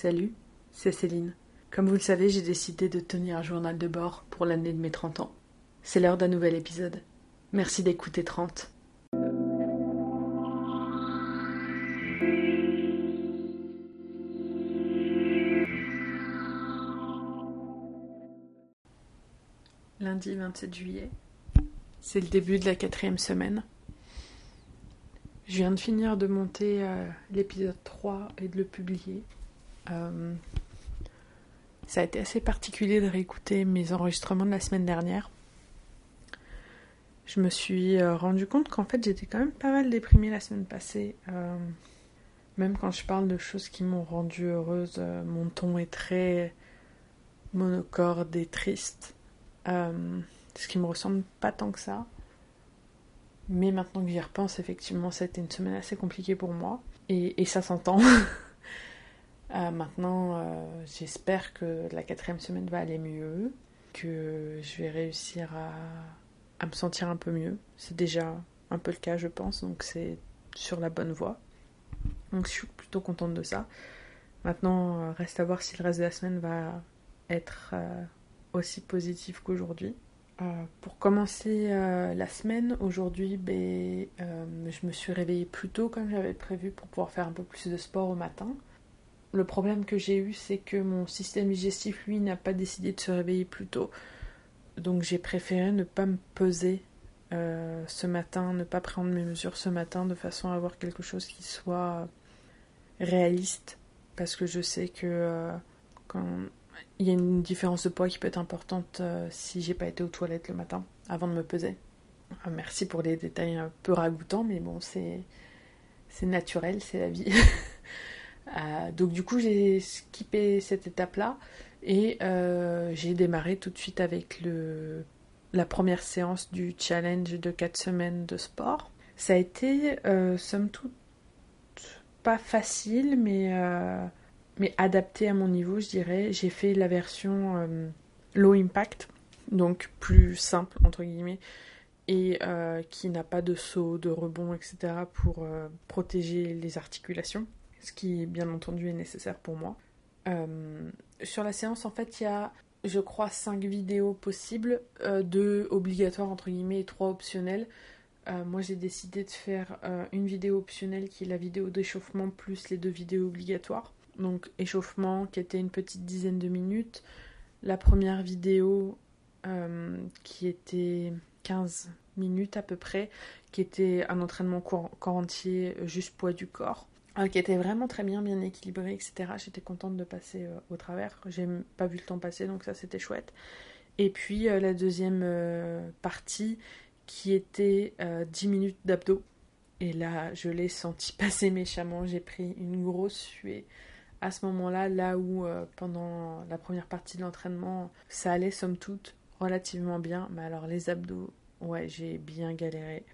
Salut, c'est Céline. Comme vous le savez, j'ai décidé de tenir un journal de bord pour l'année de mes 30 ans. C'est l'heure d'un nouvel épisode. Merci d'écouter 30. Lundi 27 juillet. C'est le début de la quatrième semaine. Je viens de finir de monter euh, l'épisode 3 et de le publier. Euh, ça a été assez particulier de réécouter mes enregistrements de la semaine dernière. Je me suis euh, rendu compte qu'en fait j'étais quand même pas mal déprimée la semaine passée. même quand je parle de choses qui m'ont rendue heureuse, mon ton est très monocorde et triste. ce qui me ressemble pas tant que ça. Mais maintenant que j'y repense, effectivement, c'était une semaine assez compliquée pour moi. Et, ça s'entend. Euh, maintenant, euh, j'espère que la quatrième semaine va aller mieux, que je vais réussir à, me sentir un peu mieux. C'est déjà un peu le cas, je pense, donc c'est sur la bonne voie. Donc je suis plutôt contente de ça. Maintenant, euh, reste à voir si le reste de la semaine va être aussi positif qu'aujourd'hui. Pour commencer la semaine, aujourd'hui, ben, je me suis réveillée plus tôt comme j'avais prévu pour pouvoir faire un peu plus de sport au matin. Le problème que j'ai eu, c'est que mon système digestif, lui, n'a pas décidé de se réveiller plus tôt. Donc j'ai préféré ne pas me peser ce matin, ne pas prendre mes mesures ce matin de façon à avoir quelque chose qui soit réaliste. Parce que je sais que quand il y a une différence de poids qui peut être importante euh, si j'ai pas été aux toilettes le matin avant de me peser. Ah, merci pour les détails un peu ragoûtants, mais bon, c'est naturel, c'est la vie. Euh, donc du coup, j'ai skippé cette étape-là et euh, j'ai démarré tout de suite avec la première séance du challenge de 4 semaines de sport. Ça a été, somme toute, pas facile, mais mais adapté à mon niveau, je dirais. J'ai fait la version euh, low impact, donc plus simple, entre guillemets, et euh, qui n'a pas de saut, de rebond, etc. pour euh, protéger les articulations, ce qui, bien entendu, est nécessaire pour moi. sur la séance, en fait, il y a, je crois, 5 vidéos possibles, 2 obligatoires, entre guillemets, et 3 optionnelles. moi, j'ai décidé de faire une vidéo optionnelle qui est la vidéo d'échauffement plus les deux vidéos obligatoires donc échauffement qui était une petite dizaine de minutes. La première vidéo euh, qui était 15 minutes à peu près, qui était un entraînement corps, entier, juste poids du corps, euh, qui était vraiment très bien, bien équilibré, etc. J'étais contente de passer euh, au travers. J'ai pas vu le temps passer, donc ça c'était chouette. Et puis la deuxième partie qui était 10 minutes d'abdos. Et là, je l'ai senti passer méchamment. J'ai pris une grosse suée à ce moment-là, là où euh, pendant la première partie de l'entraînement, ça allait somme toute relativement bien, mais alors les abdos, ouais, j'ai bien galéré.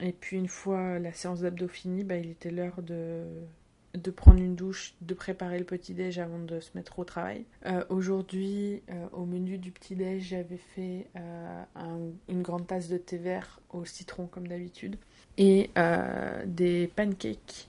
Et puis une fois la séance d'abdos finie, bah, il était l'heure de, de prendre une douche, de préparer le petit-déj avant de se mettre au travail. Euh, aujourd'hui, euh, au menu du petit-déj, j'avais fait une grande tasse de thé vert au citron comme d'habitude et des pancakes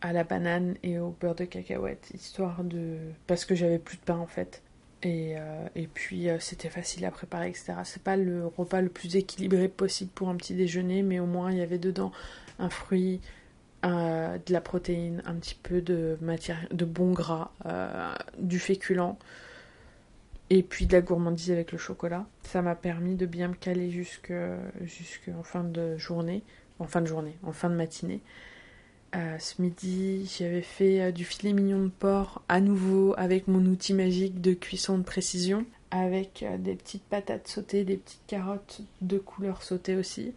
à la banane et au beurre de cacahuète, histoire de... parce que j'avais plus de pain en fait. Et, euh, et puis euh, c'était facile à préparer, etc. C'est pas le repas le plus équilibré possible pour un petit déjeuner, mais au moins il y avait dedans un fruit, de la protéine, un petit peu de matière, de bon gras, euh, du féculent, et puis de la gourmandise avec le chocolat. Ça m'a permis de bien me caler jusque, jusque en fin de journée, en fin de journée, en fin de matinée. Euh, ce midi, j'avais fait euh, du filet mignon de porc à nouveau avec mon outil magique de cuisson de précision, avec euh, des petites patates sautées, des petites carottes de couleur sautées aussi.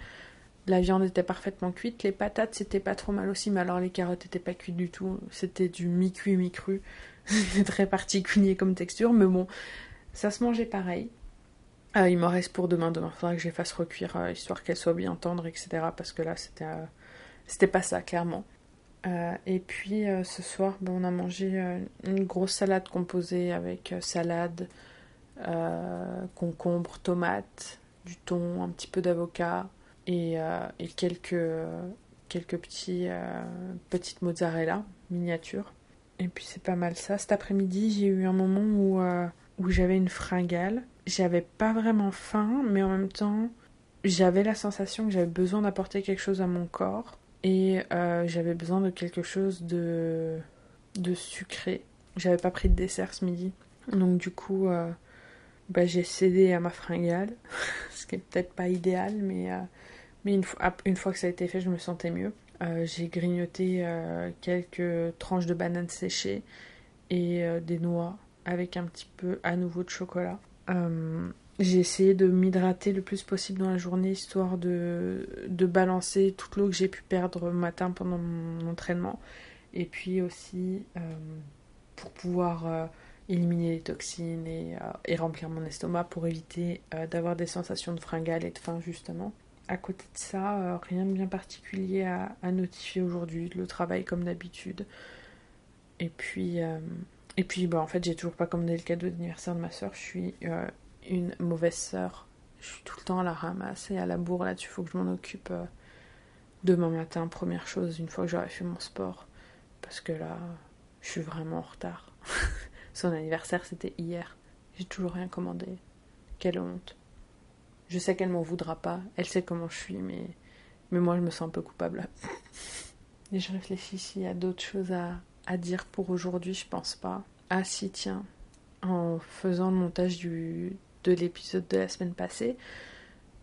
La viande était parfaitement cuite, les patates c'était pas trop mal aussi, mais alors les carottes étaient pas cuites du tout, c'était du mi-cuit, mi-cru. C'était très particulier comme texture, mais bon, ça se mangeait pareil. il m'en reste pour demain, demain faudra que je les fasse recuire, histoire qu'elles soient bien tendres, etc. Parce que là c'était, c'était pas ça, clairement. Euh, et puis euh, ce soir, ben, on a mangé euh, une grosse salade composée avec salade, concombre, tomate, du thon, un petit peu d'avocat et, et, quelques, quelques petits, petites mozzarella miniatures. Et puis c'est pas mal ça. Cet après-midi, j'ai eu un moment où, où j'avais une fringale. J'avais pas vraiment faim, mais en même temps, j'avais la sensation que j'avais besoin d'apporter quelque chose à mon corps. Et euh, j'avais besoin de quelque chose de, de sucré. J'avais pas pris de dessert ce midi. Donc du coup, euh, bah, j'ai cédé à ma fringale. ce qui est peut-être pas idéal, mais, mais une, fois, une fois que ça a été fait, je me sentais mieux. Euh, j'ai grignoté euh, quelques tranches de bananes séchées et euh, des noix avec un petit peu à nouveau de chocolat. J'ai essayé de m'hydrater le plus possible dans la journée histoire de, de balancer toute l'eau que j'ai pu perdre le matin pendant mon entraînement. Et puis aussi pour pouvoir éliminer les toxines et, et, remplir mon estomac pour éviter d'avoir des sensations de fringales et de faim justement à côté de ça, euh, rien de bien particulier à, notifier aujourd'hui. Le travail comme d'habitude. Et puis, euh, et puis bah, en fait, j'ai toujours pas commandé le cadeau d'anniversaire de ma soeur. Je suis euh, une mauvaise soeur. Je suis tout le temps à la ramasse et à la bourre là-dessus. Faut que je m'en occupe demain matin, première chose, une fois que j'aurai fait mon sport. Parce que là, je suis vraiment en retard. Son anniversaire, c'était hier. J'ai toujours rien commandé. Quelle honte. Je sais qu'elle m'en voudra pas. Elle sait comment je suis, mais, mais moi, je me sens un peu coupable. Et je réfléchis s'il y a d'autres choses à, à dire pour aujourd'hui. Je pense pas. Ah, si, tiens. En faisant le montage du, de l'épisode de la semaine passée,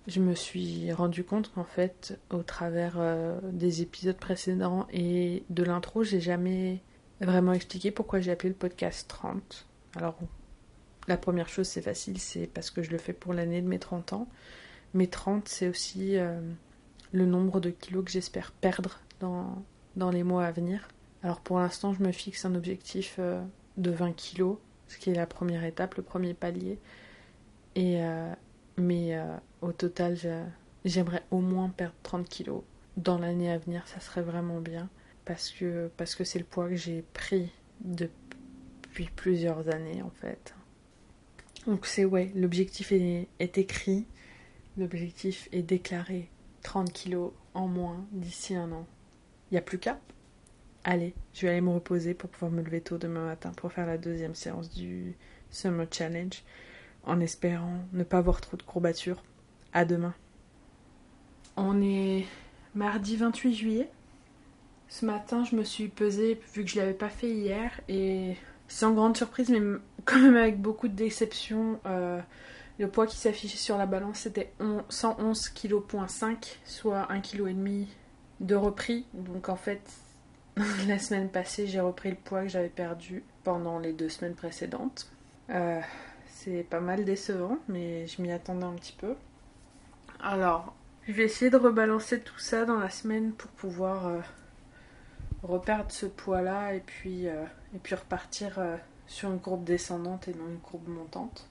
je me suis rendu compte qu'en fait, au travers euh, des épisodes précédents et de l'intro, j'ai jamais vraiment expliqué pourquoi j'ai appelé le podcast 30. Alors, la première chose, c'est facile, c'est parce que je le fais pour l'année de mes 30 ans. Mes 30, c'est aussi euh, le nombre de kilos que j'espère perdre dans, dans les mois à venir. Alors pour l'instant, je me fixe un objectif euh, de 20 kilos, ce qui est la première étape, le premier palier. Euh, mais au total, j'aimerais au moins perdre 30 kilos. Dans l'année à venir, ça serait vraiment bien. Parce que parce que c'est le poids que j'ai pris depuis plusieurs années en fait. Donc c'est ouais, l'objectif est, écrit, l'objectif est déclaré 30 kilos en moins d'ici un an. Il n'y a plus qu'à. Allez, je vais aller me reposer pour pouvoir me lever tôt demain matin pour faire la deuxième séance du Summer Challenge en espérant ne pas avoir trop de courbatures. À demain. On est mardi 28 juillet. Ce matin, je me suis pesée vu que je l'avais pas fait hier et sans grande surprise, mais quand même avec beaucoup de déception. Euh, le poids qui s'affichait sur la balance c'était 111 kg, soit 1,5 kg de repris. Donc en fait, la semaine passée, j'ai repris le poids que j'avais perdu pendant les deux semaines précédentes. Euh, c'est pas mal décevant, mais je m'y attendais un petit peu. Alors, je vais essayer de rebalancer tout ça dans la semaine pour pouvoir euh, reperdre ce poids-là et puis, euh, et puis repartir euh, sur une courbe descendante et non une courbe montante.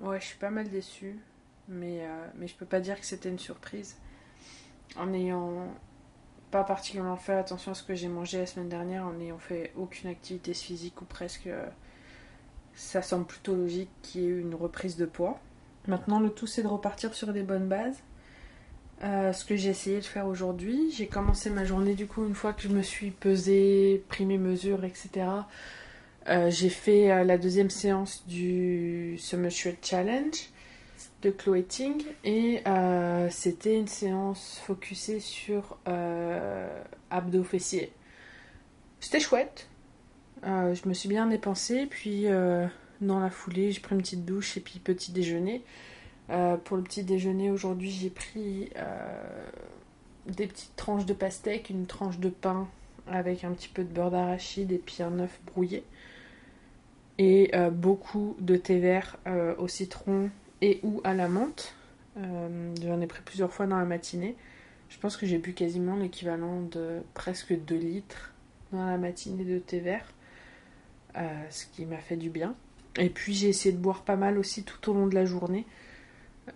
Ouais, je suis pas mal déçue, mais, euh, mais je peux pas dire que c'était une surprise. En ayant pas particulièrement fait attention à ce que j'ai mangé la semaine dernière, en n'ayant fait aucune activité physique ou presque, ça semble plutôt logique qu'il y ait eu une reprise de poids. Maintenant, le tout c'est de repartir sur des bonnes bases euh, ce que j'ai essayé de faire aujourd'hui. J'ai commencé ma journée du coup une fois que je me suis pesée, pris mes mesures, etc. Euh, j'ai fait euh, la deuxième séance du Summer Challenge de Chloé Ting et c'était une séance focusée sur abdos fessiers. C'était chouette. Je me suis bien dépensée puis dans la foulée j'ai pris une petite douche et puis petit déjeuner. Euh, pour le petit déjeuner aujourd'hui, j'ai pris euh, des petites tranches de pastèque, une tranche de pain avec un petit peu de beurre d'arachide et puis un œuf brouillé. Et euh, beaucoup de thé vert au citron et ou à la menthe. J'en ai pris plusieurs fois dans la matinée. Je pense que j'ai bu quasiment l'équivalent de presque 2 litres dans la matinée de thé vert. Ce qui m'a fait du bien. Et puis j'ai essayé de boire pas mal aussi tout au long de la journée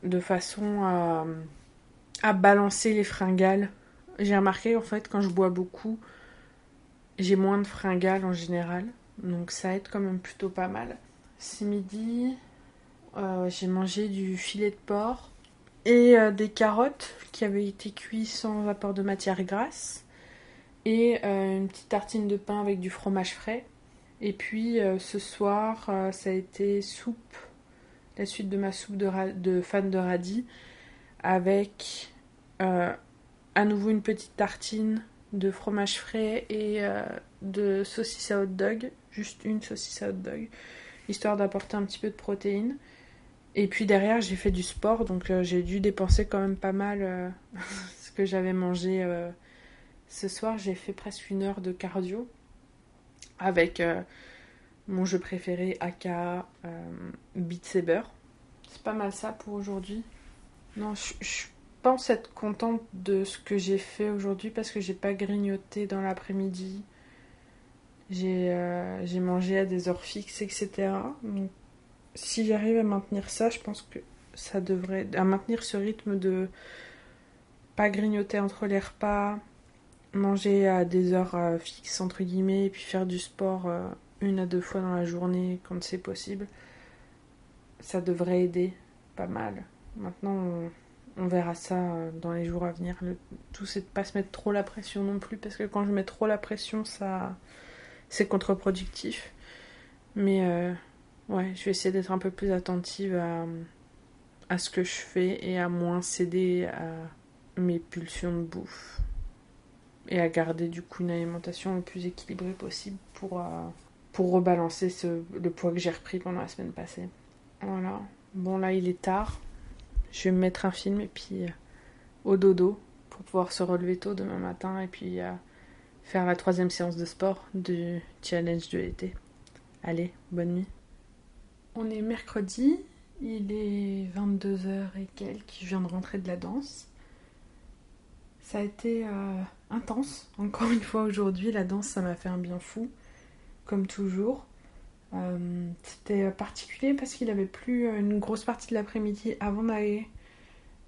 de façon à, balancer les fringales. J'ai remarqué en fait quand je bois beaucoup, j'ai moins de fringales en général. Donc ça aide quand même plutôt pas mal. Ce midi, euh, j'ai mangé du filet de porc et euh, des carottes qui avaient été cuites sans apport de matière grasse. et une petite tartine de pain avec du fromage frais. Et puis ce soir, ça a été soupe, la suite de ma soupe de, fan de radis, avec à nouveau une petite tartine de fromage frais et de saucisse à hot dog, juste une saucisse à hot dog, histoire d'apporter un petit peu de protéines. Et puis derrière, j'ai fait du sport, donc euh, j'ai dû dépenser quand même pas mal euh, ce que j'avais mangé euh, ce soir. J'ai fait presque une heure de cardio avec mon jeu préféré, Aka Beat Saber. C'est pas mal ça pour aujourd'hui. Non, je, pense être contente de ce que j'ai fait aujourd'hui parce que j'ai pas grignoté dans l'après-midi. J'ai mangé à des heures fixes, etc. Donc si j'arrive à maintenir ça, je pense que ça devrait. à maintenir ce rythme de pas grignoter entre les repas, manger à des heures euh, fixes, entre guillemets, et puis faire du sport euh, une à deux fois dans la journée quand c'est possible, ça devrait aider pas mal. Maintenant, on, verra ça euh, dans les jours à venir. Le tout, c'est de pas se mettre trop la pression non plus, parce que quand je mets trop la pression, ça. c'est contre-productif. Mais. Ouais, je vais essayer d'être un peu plus attentive à, à ce que je fais et à moins céder à mes pulsions de bouffe. Et à garder du coup une alimentation le plus équilibrée possible pour, euh, pour rebalancer ce, le poids que j'ai repris pendant la semaine passée. Voilà. Bon là il est tard. Je vais me mettre un film et puis euh, au dodo pour pouvoir se relever tôt demain matin et puis euh, faire la troisième séance de sport du challenge de l'été. Allez, bonne nuit. On est mercredi, il est 22h et quelques, je viens de rentrer de la danse. Ça a été intense, encore une fois aujourd'hui, la danse ça m'a fait un bien fou, comme toujours. Euh, c'était particulier parce qu'il avait plus une grosse partie de l'après-midi avant d'aller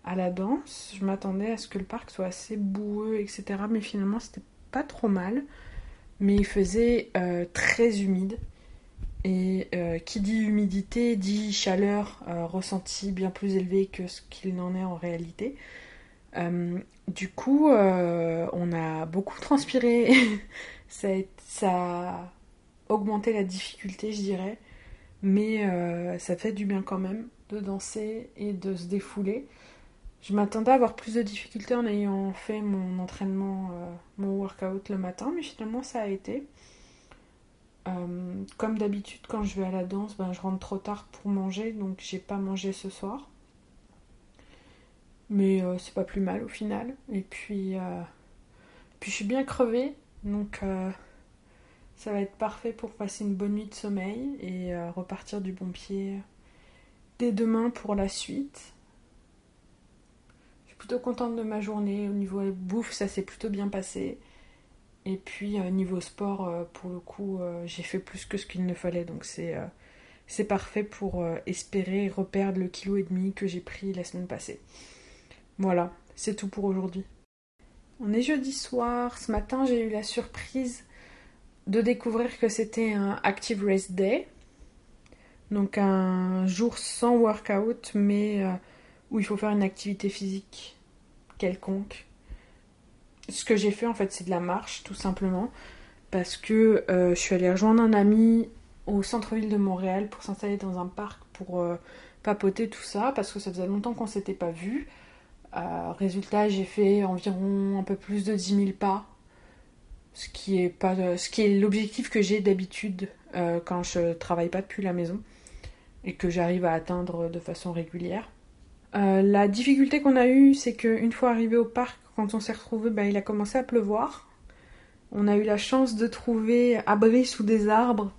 à la danse. Je m'attendais à ce que le parc soit assez boueux, etc. Mais finalement c'était pas trop mal. Mais il faisait euh, très humide. Et euh, qui dit humidité dit chaleur ressentie bien plus élevée que ce qu'il n'en est en réalité. Euh, du coup, on a beaucoup transpiré. ça, a, augmenté la difficulté, je dirais. Mais ça fait du bien quand même de danser et de se défouler. Je m'attendais à avoir plus de difficultés en ayant fait mon entraînement, mon workout le matin, mais finalement ça a été. Euh, comme d'habitude, quand je vais à la danse, ben, je rentre trop tard pour manger, donc j'ai pas mangé ce soir. Mais euh, c'est pas plus mal au final. Et puis, euh, je suis bien crevée, donc ça va être parfait pour passer une bonne nuit de sommeil et repartir du bon pied dès demain pour la suite. Je suis plutôt contente de ma journée. Au niveau bouffe, ça s'est plutôt bien passé. Et puis euh, niveau sport, euh, pour le coup, euh, j'ai fait plus que ce qu'il ne fallait. Donc c'est c'est parfait pour espérer reperdre le kilo et demi que j'ai pris la semaine passée. Voilà, c'est tout pour aujourd'hui. On est jeudi soir. Ce matin, j'ai eu la surprise de découvrir que c'était un Active Race Day. Donc un jour sans workout, mais où il faut faire une activité physique quelconque ce que j'ai fait en fait, c'est de la marche tout simplement. Parce que euh, je suis allée rejoindre un ami au centre-ville de Montréal pour s'installer dans un parc pour euh, papoter tout ça. Parce que ça faisait longtemps qu'on s'était pas vu. Euh, résultat, j'ai fait environ un peu plus de 10 000 pas. Ce qui est, pas, ce qui est l'objectif que j'ai d'habitude quand je travaille pas depuis la maison. Et que j'arrive à atteindre de façon régulière. la difficulté qu'on a eue, c'est qu'une fois arrivé au parc, quand on s'est retrouvé, ben, il a commencé à pleuvoir. On a eu la chance de trouver abri sous des arbres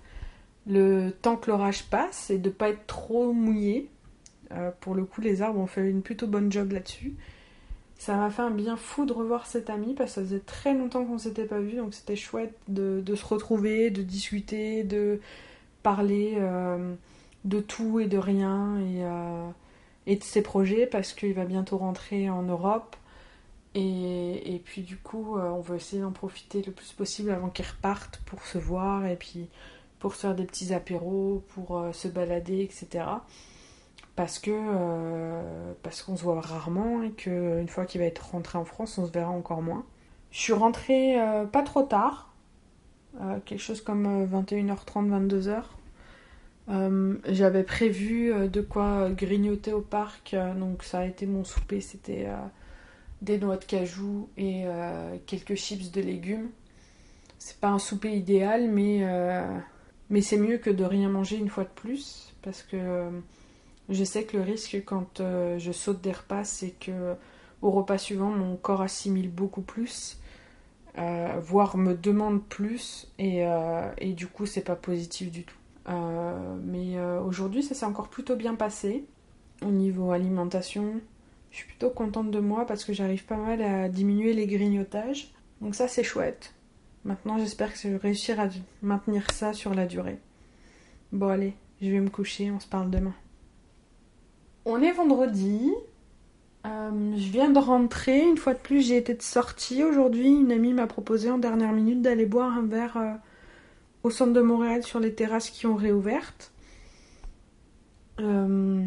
le temps que l'orage passe et de ne pas être trop mouillé. Euh, pour le coup, les arbres ont fait une plutôt bonne job là-dessus. Ça m'a fait un bien fou de revoir cet ami parce que ça faisait très longtemps qu'on s'était pas vu, donc c'était chouette de, se retrouver, de discuter, de parler euh, de tout et de rien et, euh, et de ses projets parce qu'il va bientôt rentrer en Europe. Et, puis du coup, on veut essayer d'en profiter le plus possible avant qu'ils repartent pour se voir et puis pour se faire des petits apéros, pour se balader, etc. Parce que euh, parce qu'on se voit rarement et qu'une fois qu'il va être rentré en France, on se verra encore moins. Je suis rentrée pas trop tard, quelque chose comme 21h30, 22h. Euh, j'avais prévu euh, de quoi grignoter au parc, euh, donc ça a été mon souper, c'était des noix de cajou et quelques chips de légumes. C'est pas un souper idéal, mais, mais c'est mieux que de rien manger une fois de plus, parce que je sais que le risque quand je saute des repas, c'est que au repas suivant, mon corps assimile beaucoup plus. voire me demande plus et, et du coup c'est pas positif du tout. Euh, mais euh, aujourd'hui, ça s'est encore plutôt bien passé. Au niveau alimentation, je suis plutôt contente de moi parce que j'arrive pas mal à diminuer les grignotages. Donc ça, c'est chouette. Maintenant, j'espère que je vais réussir à maintenir ça sur la durée. Bon, allez, je vais me coucher, on se parle demain. On est vendredi. Euh, je viens de rentrer. Une fois de plus, j'ai été de sortie aujourd'hui. Une amie m'a proposé en dernière minute d'aller boire un verre au centre de Montréal sur les terrasses qui ont réouvertes. Euh,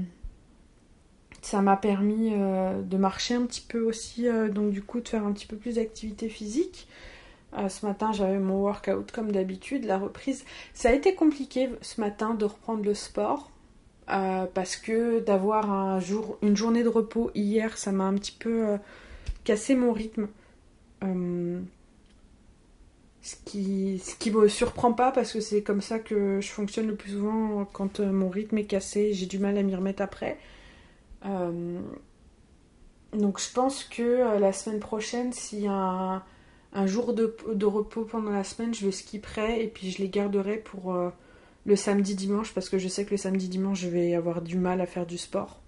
ça m'a permis euh, de marcher un petit peu aussi, euh, donc du coup de faire un petit peu plus d'activité physique. ce matin j'avais mon workout comme d'habitude, la reprise. Ça a été compliqué ce matin de reprendre le sport parce que d'avoir un jour, une journée de repos hier, ça m'a un petit peu cassé mon rythme. Ce qui, ce qui me surprend pas parce que c'est comme ça que je fonctionne le plus souvent quand euh, mon rythme est cassé, j'ai du mal à m'y remettre après. Euh, donc je pense que euh, la semaine prochaine, s'il y a un, jour de, repos pendant la semaine, je le skipperai et puis je les garderai pour le samedi dimanche parce que je sais que le samedi dimanche je vais avoir du mal à faire du sport.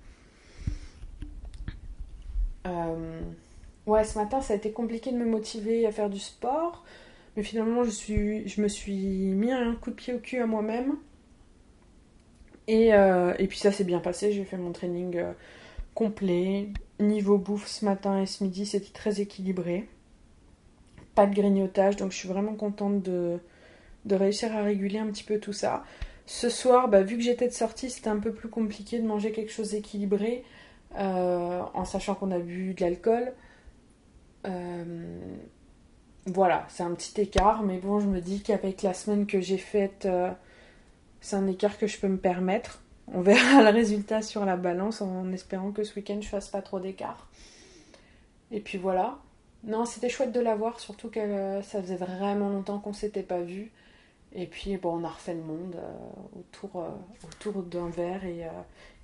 Ouais, ce matin ça a été compliqué de me motiver à faire du sport. Mais finalement, je, me suis mis un coup de pied au cul à moi-même. Et, euh, puis ça s'est bien passé, j'ai fait mon training euh, complet. Niveau bouffe ce matin et ce midi, c'était très équilibré. Pas de grignotage, donc je suis vraiment contente de, de réussir à réguler un petit peu tout ça. Ce soir, bah, vu que j'étais de sortie, c'était un peu plus compliqué de manger quelque chose d'équilibré, euh, en sachant qu'on a bu de l'alcool. Voilà, c'est un petit écart, mais bon, je me dis qu'avec la semaine que j'ai faite, euh, c'est un écart que je peux me permettre. On verra le résultat sur la balance en espérant que ce week-end je fasse pas trop d'écart. Et puis voilà. Non, c'était chouette de la voir, surtout que euh, ça faisait vraiment longtemps qu'on s'était pas vu. Et puis bon, on a refait le monde euh, autour, autour d'un verre et,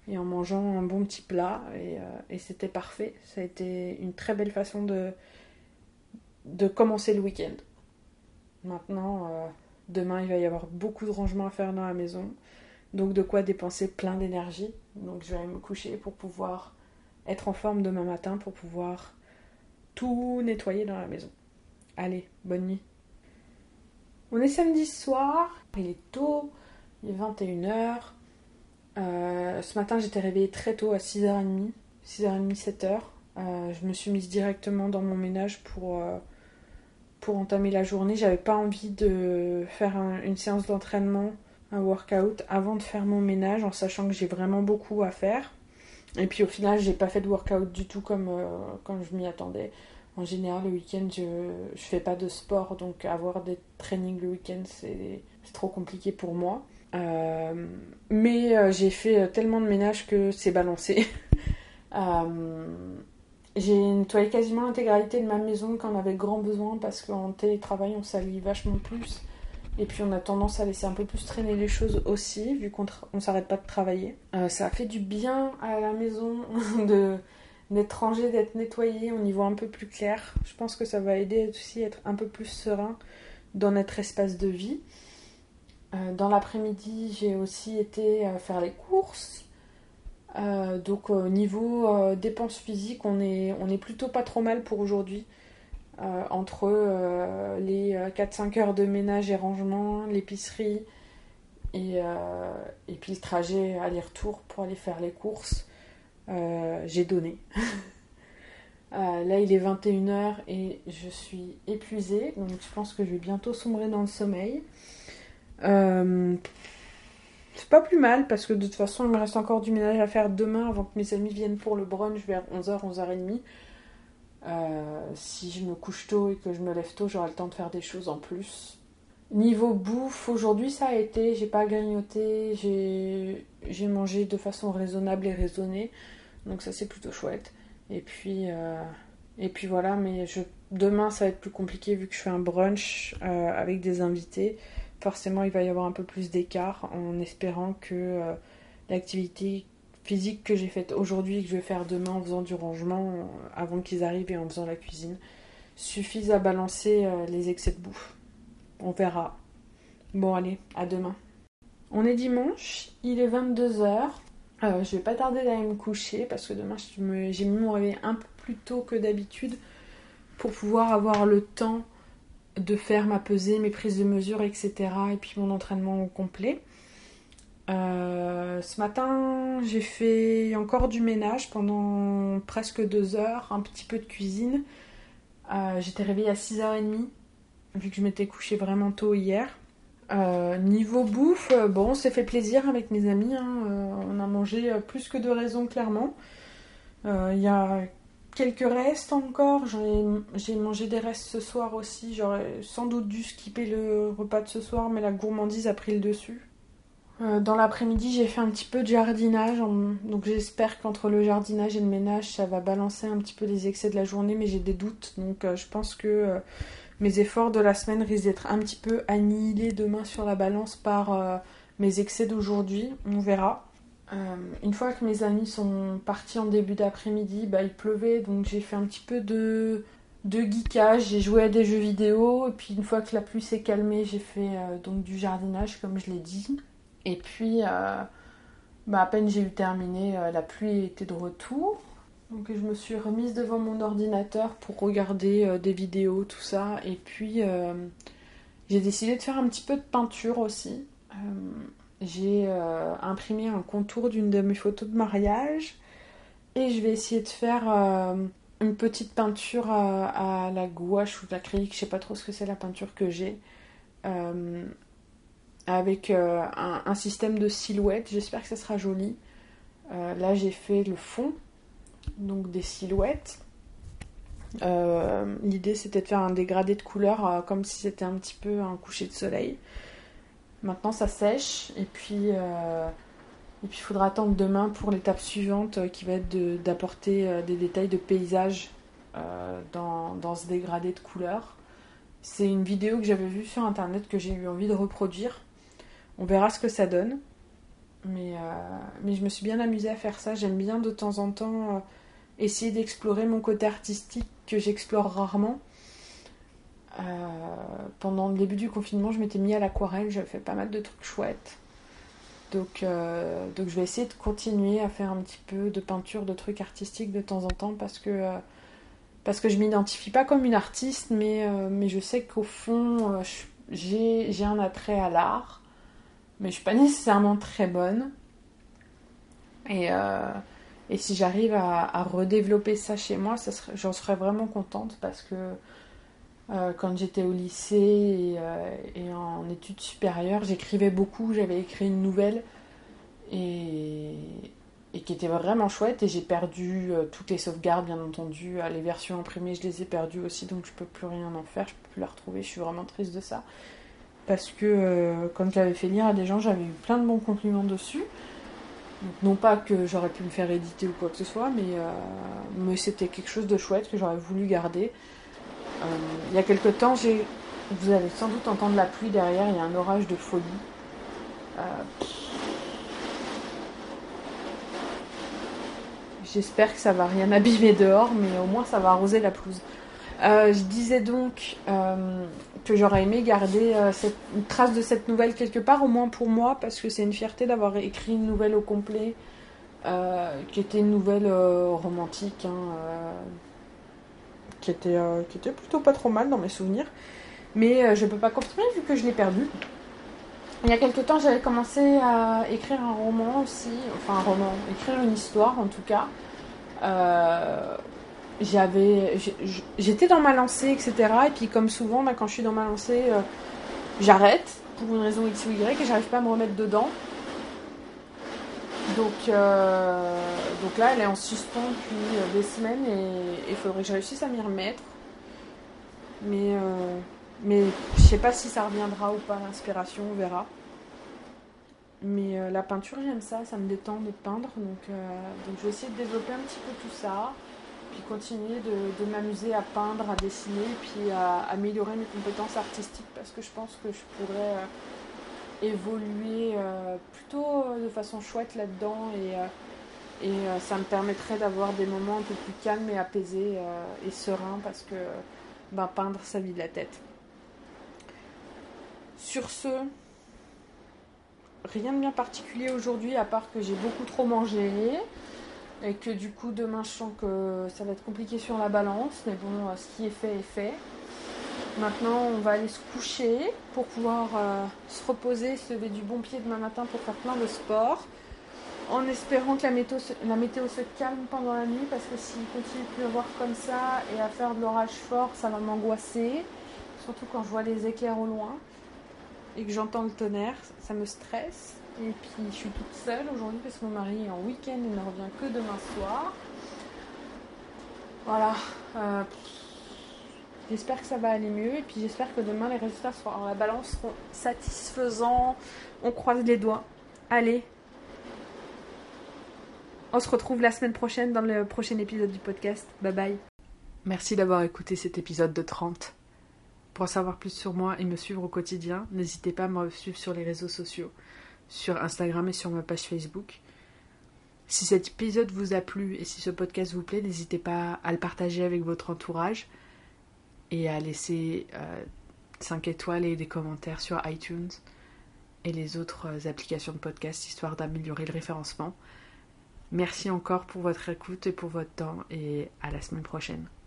et, en mangeant un bon petit plat. Et, c'était parfait. Ça a été une très belle façon de, de commencer le week-end. Maintenant, euh, demain, il va y avoir beaucoup de rangements à faire dans la maison. Donc de quoi dépenser plein d'énergie. Donc je vais me coucher pour pouvoir être en forme demain matin, pour pouvoir tout nettoyer dans la maison. Allez, bonne nuit. On est samedi soir, il est tôt, il est 21h. Euh, ce matin j'étais réveillée très tôt à 6h30, 6h30, 7h. je me suis mise directement dans mon ménage pour, euh, pour entamer la journée. J'avais pas envie de faire une séance d'entraînement, un workout avant de faire mon ménage en sachant que j'ai vraiment beaucoup à faire. Et puis au final, j'ai pas fait de workout du tout comme, euh, comme je m'y attendais. En général, le week-end, je, je fais pas de sport, donc avoir des trainings le week-end, c'est trop compliqué pour moi. Euh, mais euh, j'ai fait tellement de ménage que c'est balancé. J'ai nettoyé quasiment l'intégralité de ma maison quand on avait grand besoin parce qu'en télétravail on salit vachement plus. Et puis on a tendance à laisser un peu plus traîner les choses aussi, vu qu'on ne s'arrête pas de travailler. Euh, ça a fait du bien à la maison de d'être rangé, d'être nettoyé, on y voit un peu plus clair. Je pense que ça va aider aussi à être un peu plus serein dans notre espace de vie. Euh, dans l'après-midi, j'ai aussi été faire les courses. Euh, donc au niveau euh, dépenses physiques, on est, on est plutôt pas trop mal pour aujourd'hui. Euh, entre les 4-5 heures de ménage et rangement, l'épicerie et, et puis le trajet aller-retour pour aller faire les courses, j'ai donné. là il est 21h et je suis épuisée, donc je pense que je vais bientôt sombrer dans le sommeil. C'est pas plus mal parce que de toute façon, il me reste encore du ménage à faire demain avant que mes amis viennent pour le brunch vers 11h, 11h30. si je me couche tôt et que je me lève tôt, j'aurai le temps de faire des choses en plus. Niveau bouffe, aujourd'hui ça a été, j'ai pas grignoté, j'ai mangé de façon raisonnable et raisonnée, donc ça c'est plutôt chouette. Et puis, euh, voilà, mais demain ça va être plus compliqué vu que je fais un brunch euh, avec des invités. Forcément il va y avoir un peu plus d'écart en espérant que euh, l'activité physique que j'ai faite aujourd'hui et que je vais faire demain en faisant du rangement avant qu'ils arrivent et en faisant la cuisine suffise à balancer les excès de bouffe. On verra. Bon, allez, à demain. On est dimanche, il est 22h. Euh, je vais pas tarder d'aller me coucher parce que demain j'ai mis mon réveil un peu plus tôt que d'habitude pour pouvoir avoir le temps de faire ma pesée, mes prises de mesure, etc. et puis mon entraînement complet. Euh, ce matin, j'ai fait encore du ménage pendant presque deux heures, un petit peu de cuisine. Euh, j'étais réveillée à 6h30 vu que je m'étais couchée vraiment tôt hier. Euh, niveau bouffe, euh, bon, on fait plaisir avec mes amis. Hein. Euh, on a mangé plus que de raison, clairement. Il y a quelques restes encore. J'ai mangé des restes ce soir aussi. J'aurais sans doute dû skipper le repas de ce soir, mais la gourmandise a pris le dessus. dans l'après-midi, j'ai fait un petit peu de jardinage. Donc j'espère qu'entre le jardinage et le ménage, ça va balancer un petit peu les excès de la journée, mais j'ai des doutes. Donc je pense que mes efforts de la semaine risquent d'être un petit peu annihilés demain sur la balance par euh, mes excès d'aujourd'hui. On verra. Euh, une fois que mes amis sont partis en début d'après-midi, bah, il pleuvait, donc j'ai fait un petit peu de, de geekage, j'ai joué à des jeux vidéo, et puis une fois que la pluie s'est calmée, j'ai fait euh, donc du jardinage, comme je l'ai dit. Et puis, bah, à peine j'ai eu terminé, la pluie était de retour. Donc je me suis remise devant mon ordinateur pour regarder euh, des vidéos, tout ça. Et puis euh, j'ai décidé de faire un petit peu de peinture aussi. Euh, j'ai imprimé un contour d'une de mes photos de mariage. Et je vais essayer de faire une petite peinture à, la gouache ou l'acrylique. Je sais pas trop ce que c'est la peinture que j'ai. avec un, un, système de silhouette. J'espère que ça sera joli. là j'ai fait le fond donc des silhouettes. Euh, l'idée c'était de faire un dégradé de couleur euh, comme si c'était un petit peu un coucher de soleil. Maintenant ça sèche et puis euh, il faudra attendre demain pour l'étape suivante qui va être d'apporter des détails de paysage dans, dans, ce dégradé de couleur. C'est une vidéo que j'avais vue sur internet que j'ai eu envie de reproduire. On verra ce que ça donne. Mais, mais je me suis bien amusée à faire ça. J'aime bien de temps en temps essayer d'explorer mon côté artistique que j'explore rarement. Euh, pendant le début du confinement, je m'étais mis à l'aquarelle, j'avais fait pas mal de trucs chouettes. Donc, euh, je vais essayer de continuer à faire un petit peu de peinture, de trucs artistiques de temps en temps parce que, euh, parce que je m'identifie pas comme une artiste, mais, mais je sais qu'au fond, j'ai un attrait à l'art, mais je suis pas nécessairement très bonne. Et, et si j'arrive à, redévelopper ça chez moi, j'en serais vraiment contente parce que euh, quand j'étais au lycée euh, et, en études supérieures, j'écrivais beaucoup. J'avais écrit une nouvelle et, qui était vraiment chouette. Et j'ai perdu euh, toutes les sauvegardes, bien entendu. les versions imprimées, je les ai perdues aussi, donc je peux plus rien en faire. Je peux plus la retrouver. Je suis vraiment triste de ça. Parce que quand j'avais fait lire à des gens, j'avais eu plein de bons compliments dessus non pas que j'aurais pu me faire éditer ou quoi que ce soit, mais, euh, c'était quelque chose de chouette que j'aurais voulu garder. Euh, il y a quelque temps, j'ai, vous allez sans doute entendre la pluie derrière, il y a un orage de folie. Euh, j'espère que ça va rien abîmer dehors, mais au moins ça va arroser la pelouse. je disais donc que j'aurais aimé garder euh, cette, une trace de cette nouvelle quelque part, au moins pour moi, parce que c'est une fierté d'avoir écrit une nouvelle au complet, euh, qui était une nouvelle euh, romantique, hein, qui, était, qui était plutôt pas trop mal dans mes souvenirs. Mais je peux pas confirmer vu que je l'ai perdu. Il y a quelques temps, j'avais commencé à écrire un roman aussi, enfin un roman, écrire une histoire en tout cas j'avais j'étais dans ma lancée etc et puis comme souvent bah, quand je suis dans ma lancée euh, j'arrête pour une raison x ou y et j'arrive pas à me remettre dedans Donc, euh, donc là, elle est en suspens depuis euh, des semaines et il faudrait que je réussisse à m'y remettre. Mais, euh, mais je sais pas si ça reviendra ou pas, l'inspiration, on verra. Mais la peinture, j'aime ça, ça me détend de peindre. Donc, donc je vais essayer de développer un petit peu tout ça. Puis continuer de, m'amuser à peindre, à dessiner, puis à améliorer mes compétences artistiques parce que je pense que je pourrais évoluer euh, plutôt euh, de façon chouette là-dedans et, euh, et ça me permettrait d'avoir des moments un peu plus calmes et apaisés et sereins parce que ben, peindre ça vide la tête. Sur ce, rien de bien particulier aujourd'hui à part que j'ai beaucoup trop mangé et que du coup demain je sens que ça va être compliqué sur la balance mais bon ce qui est fait est fait Maintenant, on va aller se coucher pour pouvoir euh, se reposer, se lever du bon pied demain matin pour faire plein de sport. En espérant que la météo, se, calme pendant la nuit parce que s'il continue de pleuvoir comme ça et à faire de l'orage fort, ça va m'angoisser. Surtout quand je vois les éclairs au loin et que j'entends le tonnerre, ça me stresse. Et puis je suis toute seule aujourd'hui parce que mon mari est en week-end et ne revient que demain soir. Voilà. Euh, J'espère que ça va aller mieux et puis j'espère que demain les résultats seront la balance seront satisfaisants. On croise les doigts. Allez. On se retrouve la semaine prochaine dans le prochain épisode du podcast. Bye bye. Merci d'avoir écouté cet épisode de 30. Pour en savoir plus sur moi et me suivre au quotidien, n'hésitez pas à me suivre sur les réseaux sociaux, sur Instagram et sur ma page Facebook. Si cet épisode vous a plu et si ce podcast vous plaît, n'hésitez pas à le partager avec votre entourage et à laisser 5 euh, étoiles et des commentaires sur iTunes et les autres euh, applications de podcast histoire d'améliorer le référencement. Merci encore pour votre écoute et pour votre temps et à la semaine prochaine.